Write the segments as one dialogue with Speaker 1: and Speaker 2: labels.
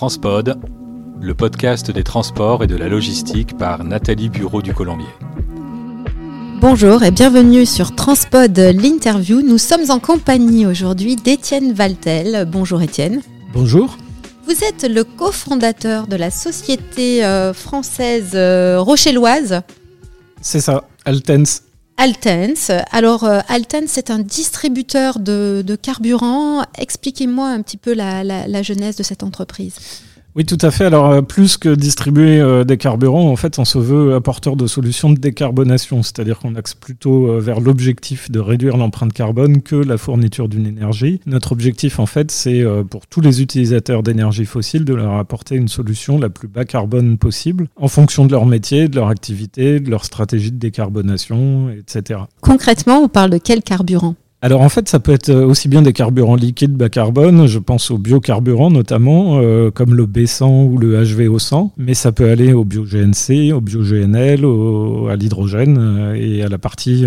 Speaker 1: Transpod, le podcast des transports et de la logistique par Nathalie Bureau du Colombier.
Speaker 2: Bonjour et bienvenue sur Transpod l'interview. Nous sommes en compagnie aujourd'hui d'Étienne Valtel. Bonjour Étienne.
Speaker 3: Bonjour.
Speaker 2: Vous êtes le cofondateur de la société euh, française euh, rochelloise.
Speaker 3: C'est ça, Altens.
Speaker 2: Altens. Alors, euh, Altens, c'est un distributeur de, carburant. Expliquez-moi un petit peu la, la genèse de cette entreprise.
Speaker 3: Oui, tout à fait. Alors, euh, plus que distribuer euh, des carburants, en fait, on se veut apporteur de solutions de décarbonation, c'est-à-dire qu'on axe plutôt euh, vers l'objectif de réduire l'empreinte carbone que la fourniture d'une énergie. Notre objectif, en fait, c'est pour tous les utilisateurs d'énergie fossile de leur apporter une solution la plus bas carbone possible en fonction de leur métier, de leur activité, de leur stratégie de décarbonation, etc.
Speaker 2: Concrètement, on parle de quel carburant?
Speaker 3: Alors en fait, ça peut être euh, aussi bien des carburants liquides bas carbone, je pense aux biocarburants notamment, euh, comme le B100 ou le HVO100, mais ça peut aller au bio-GNC, au bio-GNL, à l'hydrogène euh, et à la partie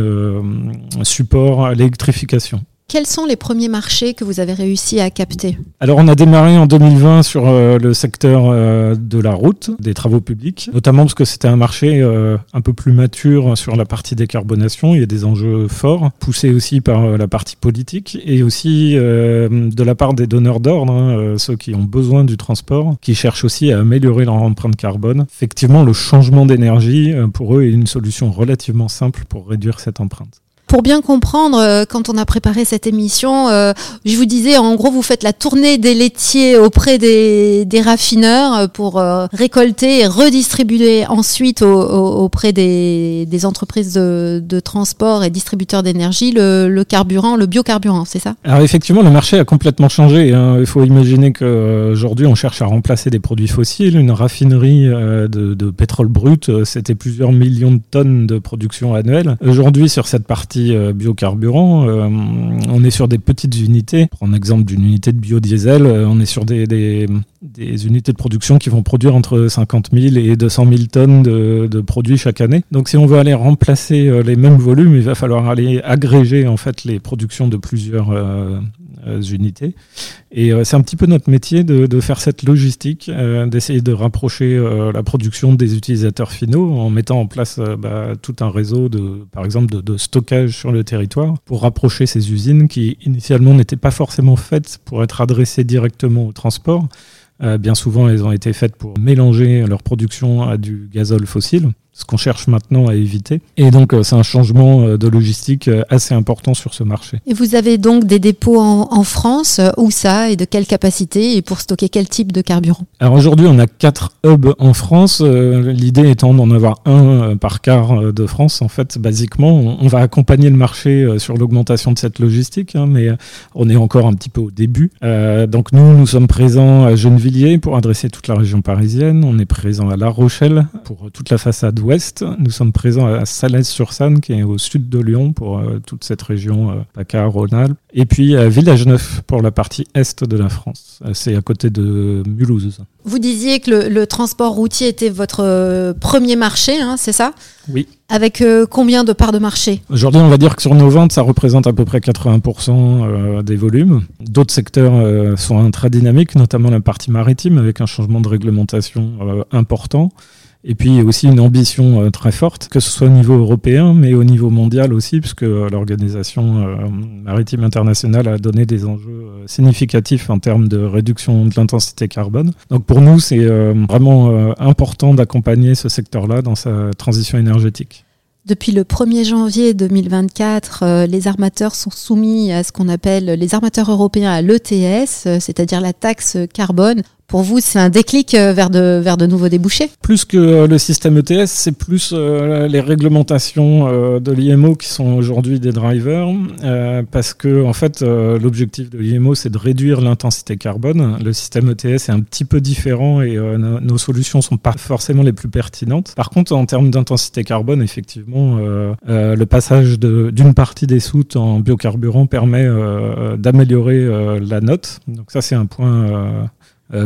Speaker 3: support à l'électrification.
Speaker 2: Quels sont les premiers marchés que vous avez réussi à capter
Speaker 3: Alors on a démarré en 2020 sur euh, le secteur euh, de la route, des travaux publics, notamment parce que c'était un marché euh, un peu plus mature sur la partie décarbonation. Il y a des enjeux forts, poussés aussi par la partie politique et aussi de la part des donneurs d'ordre, hein, ceux qui ont besoin du transport, qui cherchent aussi à améliorer leur empreinte carbone. Effectivement, le changement d'énergie, pour eux, est une solution relativement simple pour réduire cette empreinte
Speaker 2: pour bien comprendre, euh, quand on a préparé cette émission, euh, je vous disais, en gros, vous faites la tournée des laitiers auprès des, raffineurs euh, pour récolter et redistribuer ensuite auprès des, entreprises de, transport et distributeurs d'énergie le, carburant, le biocarburant, c'est ça?
Speaker 3: Alors effectivement, le marché a complètement changé. Hein. Il faut imaginer qu'aujourd'hui, on cherche à remplacer des produits fossiles. Une raffinerie de, de pétrole brut, c'était plusieurs millions de tonnes de production annuelle. Aujourd'hui, sur cette partie euh, biocarburant, euh, on est sur des petites unités. Pour un exemple d'une unité de biodiesel, euh, on est sur des, unités de production qui vont produire entre 50 000 et 200 000 tonnes de, produits chaque année. Donc si on veut aller remplacer les mêmes volumes, il va falloir aller agréger en fait les productions de plusieurs unités. Et euh, c'est un petit peu notre métier de, faire cette logistique, euh, d'essayer de rapprocher la production des utilisateurs finaux en mettant en place bah, tout un réseau de, par exemple, de, stockage sur le territoire pour rapprocher ces usines qui initialement n'étaient pas forcément faites pour être adressées directement au transport. bien souvent, elles ont été faites pour mélanger leur production à du gazole fossile ce qu'on cherche maintenant à éviter. Et donc, euh, c'est un changement euh, de logistique euh, assez important sur ce marché.
Speaker 2: Et vous avez donc des dépôts en, France, où ça, et de quelle capacité, et pour stocker quel type de carburant?
Speaker 3: Alors aujourd'hui, on a quatre hubs en France. L'idée étant d'en avoir un par quart de France. En fait, basiquement, on va accompagner le marché sur l'augmentation de cette logistique, hein, mais on est encore un petit peu au début. donc nous, nous sommes présents à Gennevilliers pour adresser toute la région parisienne. On est présent à La Rochelle pour toute la façade ouest. Nous sommes présents à Salès-sur-Sanne, qui est au sud de Lyon, pour euh, toute cette région euh, PACA, Rhône-Alpes. Et puis à Village-Neuf, pour la partie est de la France. Euh, c'est à côté de Mulhouse.
Speaker 2: Vous disiez que le, transport routier était votre premier marché, hein, c'est ça?
Speaker 3: Oui.
Speaker 2: Avec combien de parts de marché?
Speaker 3: Aujourd'hui, on va dire que sur nos ventes, ça représente à peu près 80% des volumes. D'autres secteurs sont très dynamiques, notamment la partie maritime, avec un changement de réglementation important. Et puis aussi une ambition euh, très forte, que ce soit au niveau européen, mais au niveau mondial aussi, puisque euh, l'Organisation euh, maritime internationale a donné des enjeux significatifs en termes de réduction de l'intensité carbone. Donc pour nous, c'est vraiment important d'accompagner ce secteur-là dans sa transition énergétique.
Speaker 2: Depuis le 1er janvier 2024, les armateurs sont soumis à ce qu'on appelle les armateurs européens à l'ETS, c'est-à-dire la taxe carbone pour vous, c'est un déclic euh, vers de, vers de nouveaux débouchés?
Speaker 3: Plus que euh, le système ETS, c'est plus euh, les réglementations de l'IMO qui sont aujourd'hui des drivers, parce que en fait, l'objectif de l'IMO, c'est de réduire l'intensité carbone. Le système ETS est un petit peu différent et nos solutions sont pas forcément les plus pertinentes. Par contre, en termes d'intensité carbone, effectivement, le passage d'une partie des soutes en biocarburant permet d'améliorer la note. Donc ça, c'est un point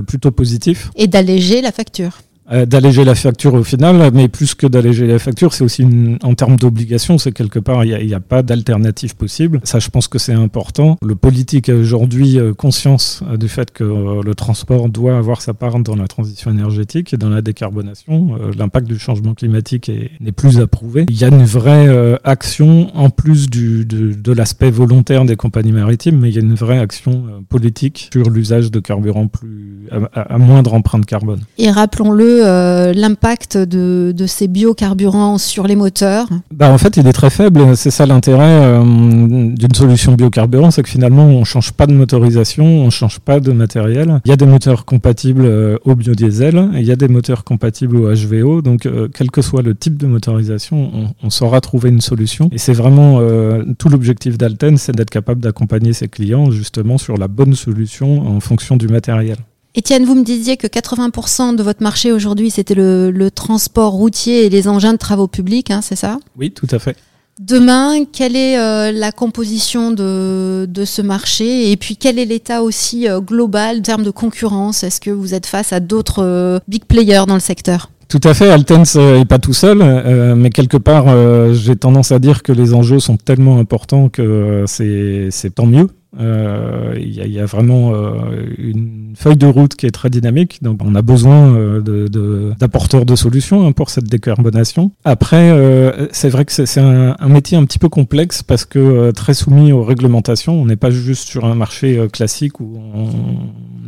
Speaker 3: plutôt positif.
Speaker 2: Et d'alléger la facture.
Speaker 3: Euh, d'alléger la facture au final, mais plus que d'alléger la facture, c'est aussi une, en termes d'obligation, c'est quelque part, il n'y a, pas d'alternative possible. Ça, je pense que c'est important. Le politique a aujourd'hui euh, conscience euh, du fait que le transport doit avoir sa part dans la transition énergétique et dans la décarbonation. L'impact du changement climatique n'est plus approuvé. Il y a une vraie action, en plus de, de l'aspect volontaire des compagnies maritimes, mais il y a une vraie action politique sur l'usage de carburant plus, à, à moindre empreinte carbone.
Speaker 2: Et rappelons-le, euh, l'impact de, ces biocarburants sur les moteurs
Speaker 3: bah, En fait, il est très faible. C'est ça l'intérêt euh, d'une solution biocarburant, c'est que finalement, on ne change pas de motorisation, on ne change pas de matériel. Il y a des moteurs compatibles euh, au biodiesel, il y a des moteurs compatibles au HVO. Donc, quel que soit le type de motorisation, on, on saura trouver une solution. Et c'est vraiment tout l'objectif d'Alten, c'est d'être capable d'accompagner ses clients justement sur la bonne solution en fonction du matériel.
Speaker 2: Étienne, vous me disiez que 80% de votre marché aujourd'hui, c'était le, transport routier et les engins de travaux publics, hein, c'est ça?
Speaker 3: Oui, tout à fait.
Speaker 2: Demain, quelle est euh, la composition de, ce marché? Et puis quel est l'état aussi euh, global en termes de concurrence? Est-ce que vous êtes face à d'autres euh, big players dans le secteur?
Speaker 3: Tout à fait, Altens n'est pas tout seul, mais quelque part, j'ai tendance à dire que les enjeux sont tellement importants que c'est tant mieux. Euh, il y, a vraiment euh, une feuille de route qui est très dynamique. Donc, on a besoin euh, d'apporteurs de, solutions hein, pour cette décarbonation. Après, c'est vrai que c'est un, métier un petit peu complexe parce que très soumis aux réglementations. On n'est pas juste sur un marché classique où on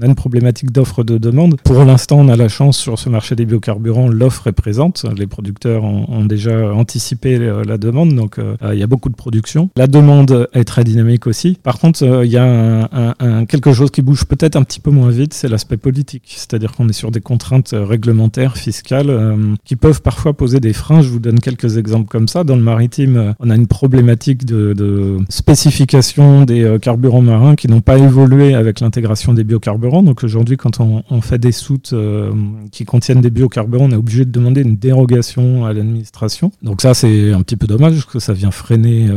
Speaker 3: a une problématique d'offre de demande. Pour l'instant, on a la chance sur ce marché des biocarburants, l'offre est présente. Les producteurs ont, déjà anticipé la demande, donc il y a beaucoup de production. La demande est très dynamique aussi. Par contre, euh, il y a un, quelque chose qui bouge peut-être un petit peu moins vite, c'est l'aspect politique. C'est-à-dire qu'on est sur des contraintes euh, réglementaires, fiscales, euh, qui peuvent parfois poser des freins. Je vous donne quelques exemples comme ça. Dans le maritime, on a une problématique de, spécification des carburants marins qui n'ont pas évolué avec l'intégration des biocarburants. Donc aujourd'hui, quand on, fait des soutes qui contiennent des biocarburants, on est obligé de demander une dérogation à l'administration. Donc ça, c'est un petit peu dommage parce que ça vient freiner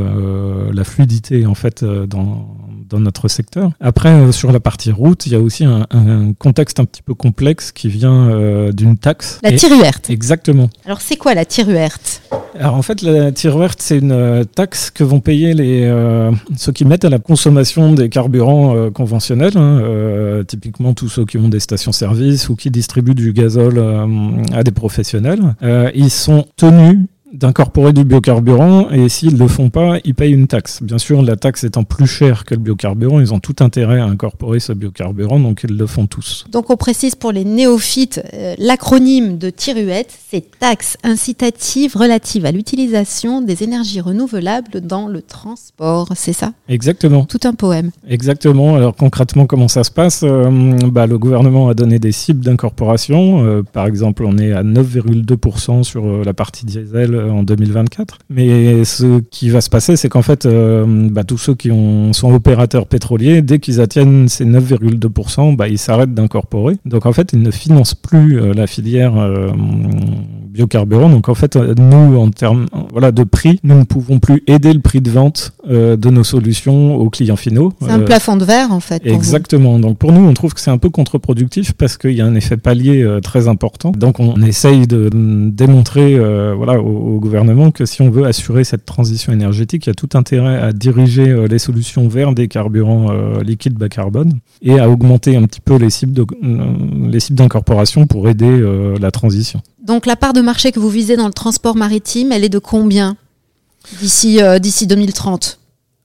Speaker 3: la fluidité en fait dans dans notre secteur. Après, euh, sur la partie route, il y a aussi un, contexte un petit peu complexe qui vient euh, d'une taxe.
Speaker 2: La tiruerte.
Speaker 3: Exactement.
Speaker 2: Alors, c'est quoi la tiruerte?
Speaker 3: Alors, en fait, la tiruerte, c'est une euh, taxe que vont payer les, ceux qui mettent à la consommation des carburants conventionnels, hein, typiquement tous ceux qui ont des stations-service ou qui distribuent du gazole à des professionnels. ils sont tenus d'incorporer du biocarburant et s'ils ne le font pas, ils payent une taxe. Bien sûr, la taxe étant plus chère que le biocarburant, ils ont tout intérêt à incorporer ce biocarburant, donc ils le font tous.
Speaker 2: Donc on précise pour les néophytes, euh, l'acronyme de TIRUET, c'est taxe incitative relative à l'utilisation des énergies renouvelables dans le transport, c'est ça?
Speaker 3: Exactement.
Speaker 2: Tout un poème.
Speaker 3: Exactement. Alors concrètement, comment ça se passe? Euh, bah, Le gouvernement a donné des cibles d'incorporation. Euh, par exemple, on est à 9,2% sur la partie diesel en 2024. Mais ce qui va se passer, c'est qu'en fait, euh, bah, tous ceux qui ont, sont opérateurs pétroliers, dès qu'ils atteignent ces 9,2%, bah, ils s'arrêtent d'incorporer. Donc en fait, ils ne financent plus euh, la filière biocarburant. Donc en fait, nous, en termes voilà, de prix, nous ne pouvons plus aider le prix de vente de nos solutions aux clients finaux.
Speaker 2: C'est un plafond de verre en fait.
Speaker 3: Exactement. Donc pour nous, on trouve que c'est un peu contre-productif parce qu'il y a un effet palier très important. Donc on, essaye de, démontrer voilà, aux, au gouvernement que si on veut assurer cette transition énergétique, il y a tout intérêt à diriger euh, les solutions vers des carburants euh, liquides bas carbone et à augmenter un petit peu les cibles euh, d'incorporation pour aider la transition.
Speaker 2: Donc la part de marché que vous visez dans le transport maritime, elle est de combien d'ici d'ici 2030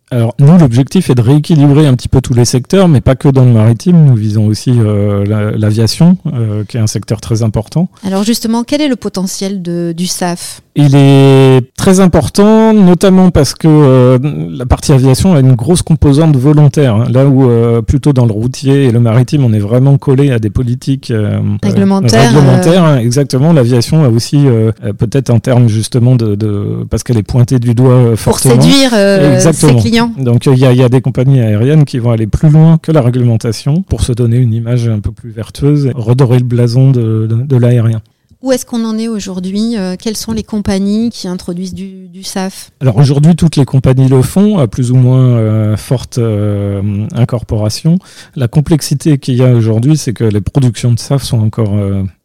Speaker 3: alors nous, l'objectif est de rééquilibrer un petit peu tous les secteurs, mais pas que dans le maritime. Nous visons aussi euh, l'aviation, euh, qui est un secteur très important.
Speaker 2: Alors justement, quel est le potentiel de, du SAF
Speaker 3: Il est très important, notamment parce que euh, la partie aviation a une grosse composante volontaire. Hein. là où plutôt dans le routier et le maritime, on est vraiment collé à des politiques
Speaker 2: réglementaires.
Speaker 3: réglementaires hein. exactement. L'aviation a aussi peut-être un terme justement de, de parce qu'elle est pointée du doigt fortement.
Speaker 2: Pour séduire ses clients.
Speaker 3: Donc il y, a des compagnies aériennes qui vont aller plus loin que la réglementation pour se donner une image un peu plus vertueuse, redorer le blason de, l'aérien.
Speaker 2: Où est-ce qu'on en est aujourd'hui euh, Quelles sont les compagnies qui introduisent du, SAF?
Speaker 3: Alors aujourd'hui, toutes les compagnies le font, à plus ou moins euh, forte euh, incorporation. La complexité qu'il y a aujourd'hui, c'est que les productions de SAF sont encore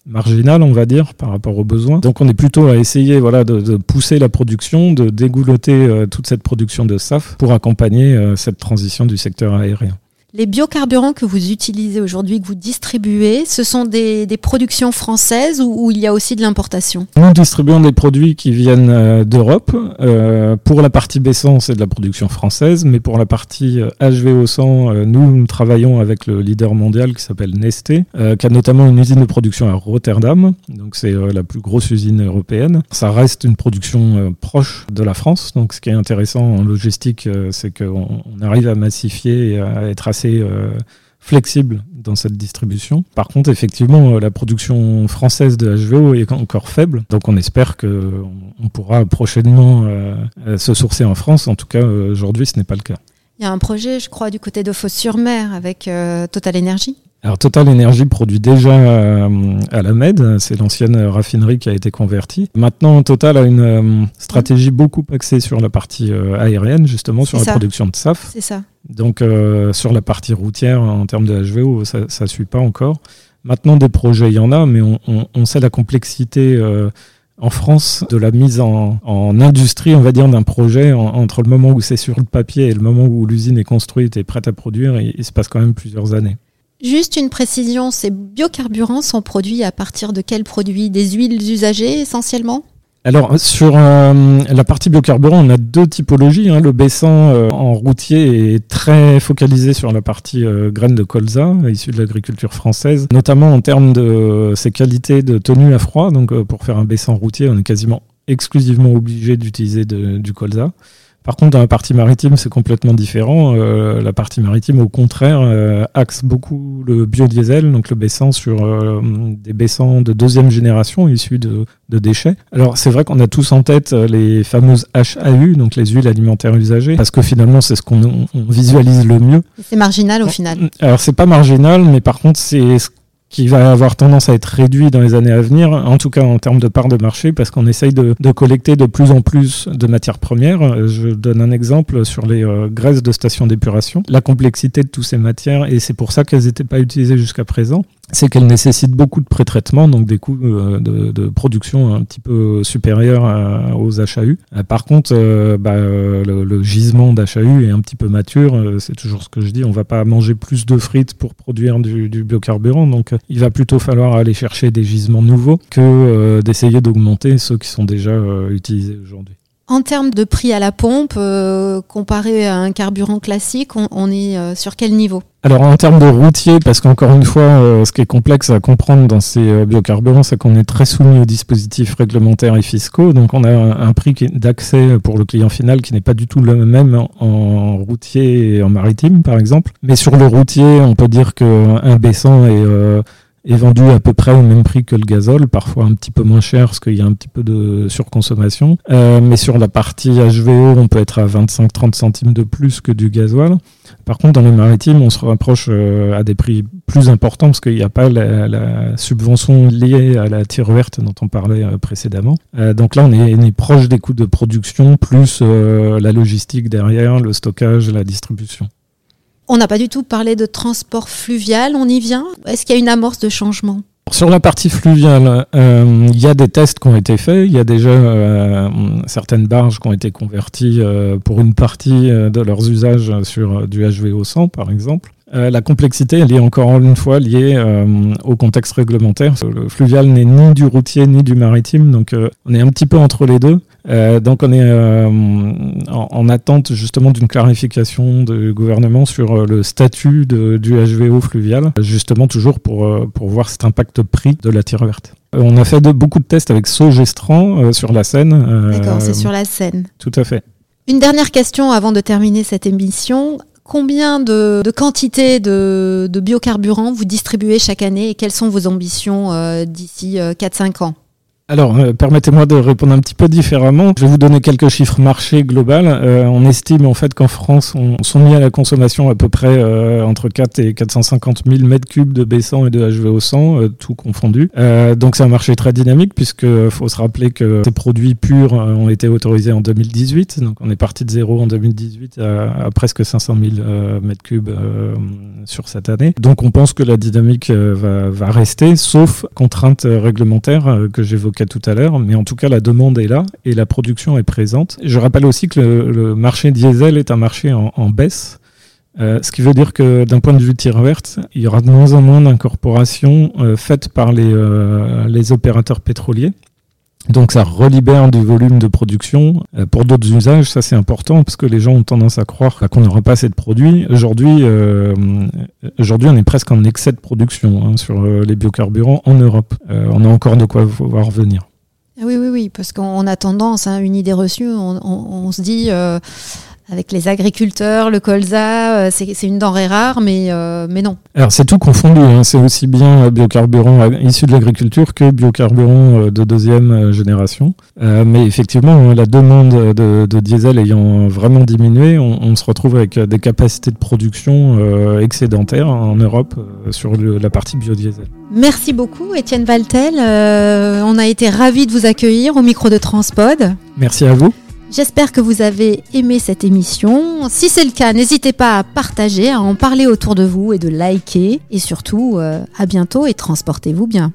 Speaker 3: marginal, on va dire, par rapport aux besoins. Donc on est plutôt à essayer voilà, de, pousser la production, de dégouloter toute cette production de SAF pour accompagner cette transition du secteur aérien.
Speaker 2: Les biocarburants que vous utilisez aujourd'hui, que vous distribuez, ce sont des, productions françaises ou, il y a aussi de l'importation?
Speaker 3: Nous distribuons des produits qui viennent euh, d'Europe. Euh, pour la partie baissant, c'est de la production française, mais pour la partie HVO100, euh, nous, nous, travaillons avec le leader mondial qui s'appelle Nesté, qui a notamment une usine de production à Rotterdam. Donc c'est la plus grosse usine européenne. Ça reste une production proche de la France. Donc ce qui est intéressant en logistique, c'est qu'on arrive à massifier et à être assez euh, flexible dans cette distribution. Par contre, effectivement, euh, la production française de HVO est encore faible, donc on espère qu'on pourra prochainement euh, se sourcer en France. En tout cas, aujourd'hui, ce n'est pas le cas.
Speaker 2: Il y a un projet, je crois, du côté de Fos-sur-Mer avec Total Energy
Speaker 3: alors Total Energy produit déjà euh, à la Med, c'est l'ancienne raffinerie qui a été convertie. Maintenant Total a une euh, stratégie beaucoup axée sur la partie euh, aérienne, justement sur la production de SAF.
Speaker 2: C'est ça.
Speaker 3: Donc sur la partie routière en termes de HVO, ça ne suit pas encore. Maintenant des projets, il y en a, mais on, sait la complexité en France de la mise en, industrie, on va dire, d'un projet entre le moment où c'est sur le papier et le moment où l'usine est construite et prête à produire, il se passe quand même plusieurs années.
Speaker 2: Juste une précision, ces biocarburants sont produits à partir de quels produits? Des huiles usagées essentiellement?
Speaker 3: Alors sur euh, la partie biocarburant, on a deux typologies. Hein. Le baissant euh, en routier est très focalisé sur la partie euh, graines de colza, issue de l'agriculture française, notamment en termes de ses qualités de tenue à froid. Donc pour faire un baissant routier, on est quasiment exclusivement obligé d'utiliser du colza. Par contre, dans la partie maritime, c'est complètement différent. Euh, la partie maritime, au contraire, euh, axe beaucoup le biodiesel, donc le baissant sur euh, des baissants de deuxième génération issus de, déchets. Alors, c'est vrai qu'on a tous en tête les fameuses HAU, donc les huiles alimentaires usagées, parce que finalement, c'est ce qu'on visualise le mieux.
Speaker 2: C'est marginal au final.
Speaker 3: Alors, c'est pas marginal, mais par contre, c'est ce qui va avoir tendance à être réduit dans les années à venir, en tout cas en termes de part de marché, parce qu'on essaye de, collecter de plus en plus de matières premières. Je donne un exemple sur les euh, graisses de station d'épuration. La complexité de toutes ces matières, et c'est pour ça qu'elles n'étaient pas utilisées jusqu'à présent, c'est qu'elles nécessitent beaucoup de pré-traitement, donc des coûts euh, de, production un petit peu supérieurs aux HAU. Euh, par contre, bah, le, gisement d'HAU est un petit peu mature, c'est toujours ce que je dis, on va pas manger plus de frites pour produire du, biocarburant, donc il va plutôt falloir aller chercher des gisements nouveaux que euh, d'essayer d'augmenter ceux qui sont déjà euh, utilisés aujourd'hui.
Speaker 2: En termes de prix à la pompe, euh, comparé à un carburant classique, on, est sur quel niveau?
Speaker 3: Alors en termes de routier, parce qu'encore une fois, ce qui est complexe à comprendre dans ces biocarburants, c'est qu'on est très soumis aux dispositifs réglementaires et fiscaux. Donc on a un, prix d'accès pour le client final qui n'est pas du tout le même en, routier et en maritime, par exemple. Mais sur le routier, on peut dire qu'un baissant est est vendu à peu près au même prix que le gazole, parfois un petit peu moins cher parce qu'il y a un petit peu de surconsommation. Euh, mais sur la partie HVO, on peut être à 25-30 centimes de plus que du gasoil. Par contre, dans les maritimes, on se rapproche euh, à des prix plus importants parce qu'il n'y a pas la, subvention liée à la tire verte dont on parlait euh, précédemment. donc là, on est, on est, proche des coûts de production plus la logistique derrière, le stockage, la distribution.
Speaker 2: On n'a pas du tout parlé de transport fluvial, on y vient Est-ce qu'il y a une amorce de changement?
Speaker 3: Sur la partie fluviale, euh, il y a des tests qui ont été faits. Il y a déjà euh, certaines barges qui ont été converties euh, pour une partie de leurs usages sur du HVO 100, par exemple. la complexité, elle est encore une fois liée au contexte réglementaire. Le fluvial n'est ni du routier ni du maritime, donc on est un petit peu entre les deux. Euh, donc on est euh, en, attente justement d'une clarification du gouvernement sur euh, le statut du HVO fluvial, justement toujours pour, pour voir cet impact prix de la tire verte. On a fait de, beaucoup de tests avec Sogestran sur la Seine.
Speaker 2: D'accord, c'est sur la Seine.
Speaker 3: Tout à fait.
Speaker 2: Une dernière question avant de terminer cette émission. Combien de, de quantités de, de, biocarburants vous distribuez chaque année et quelles sont vos ambitions d'ici 4-5 ans?
Speaker 3: Alors, euh, permettez-moi de répondre un petit peu différemment. Je vais vous donner quelques chiffres marché global. Euh, on estime en fait qu'en France, on sont mis à la consommation à peu près euh, entre 4 et 450 000 mètres cubes de B100 et de HVO100, tout confondu. donc c'est un marché très dynamique puisque faut se rappeler que ces produits purs ont été autorisés en 2018. Donc on est parti de zéro en 2018 à, presque 500 000 mètres cubes sur cette année. Donc on pense que la dynamique va, va rester, sauf contraintes réglementaires que j'évoquais tout à l'heure, mais en tout cas la demande est là et la production est présente. Je rappelle aussi que le, marché diesel est un marché en, baisse. Euh, ce qui veut dire que d'un point de vue tir verte, il y aura de moins en moins d'incorporations euh, faites par les, euh, les opérateurs pétroliers. Donc ça relibère du volume de production pour d'autres usages. Ça c'est important parce que les gens ont tendance à croire qu'on n'aura pas assez de produits. Aujourd'hui, aujourd'hui on est presque en excès de production hein, sur les biocarburants en Europe. on a encore de quoi voir venir.
Speaker 2: Ah oui, oui, oui, parce qu'on a tendance, hein, une idée reçue, on, se dit avec les agriculteurs, le colza, euh, c'est une denrée rare, mais, euh, mais non.
Speaker 3: Alors c'est tout confondu, hein. c'est aussi bien biocarburant issu de l'agriculture que biocarburant euh, de deuxième génération. mais effectivement, la demande de, diesel ayant vraiment diminué, on, se retrouve avec des capacités de production excédentaires en Europe sur la partie biodiesel.
Speaker 2: Merci beaucoup Étienne Valtel, on a été ravis de vous accueillir au micro de Transpod.
Speaker 3: Merci à vous.
Speaker 2: J'espère que vous avez aimé cette émission. Si c'est le cas, n'hésitez pas à partager, à en parler autour de vous et de liker. Et surtout, euh, à bientôt et transportez-vous bien.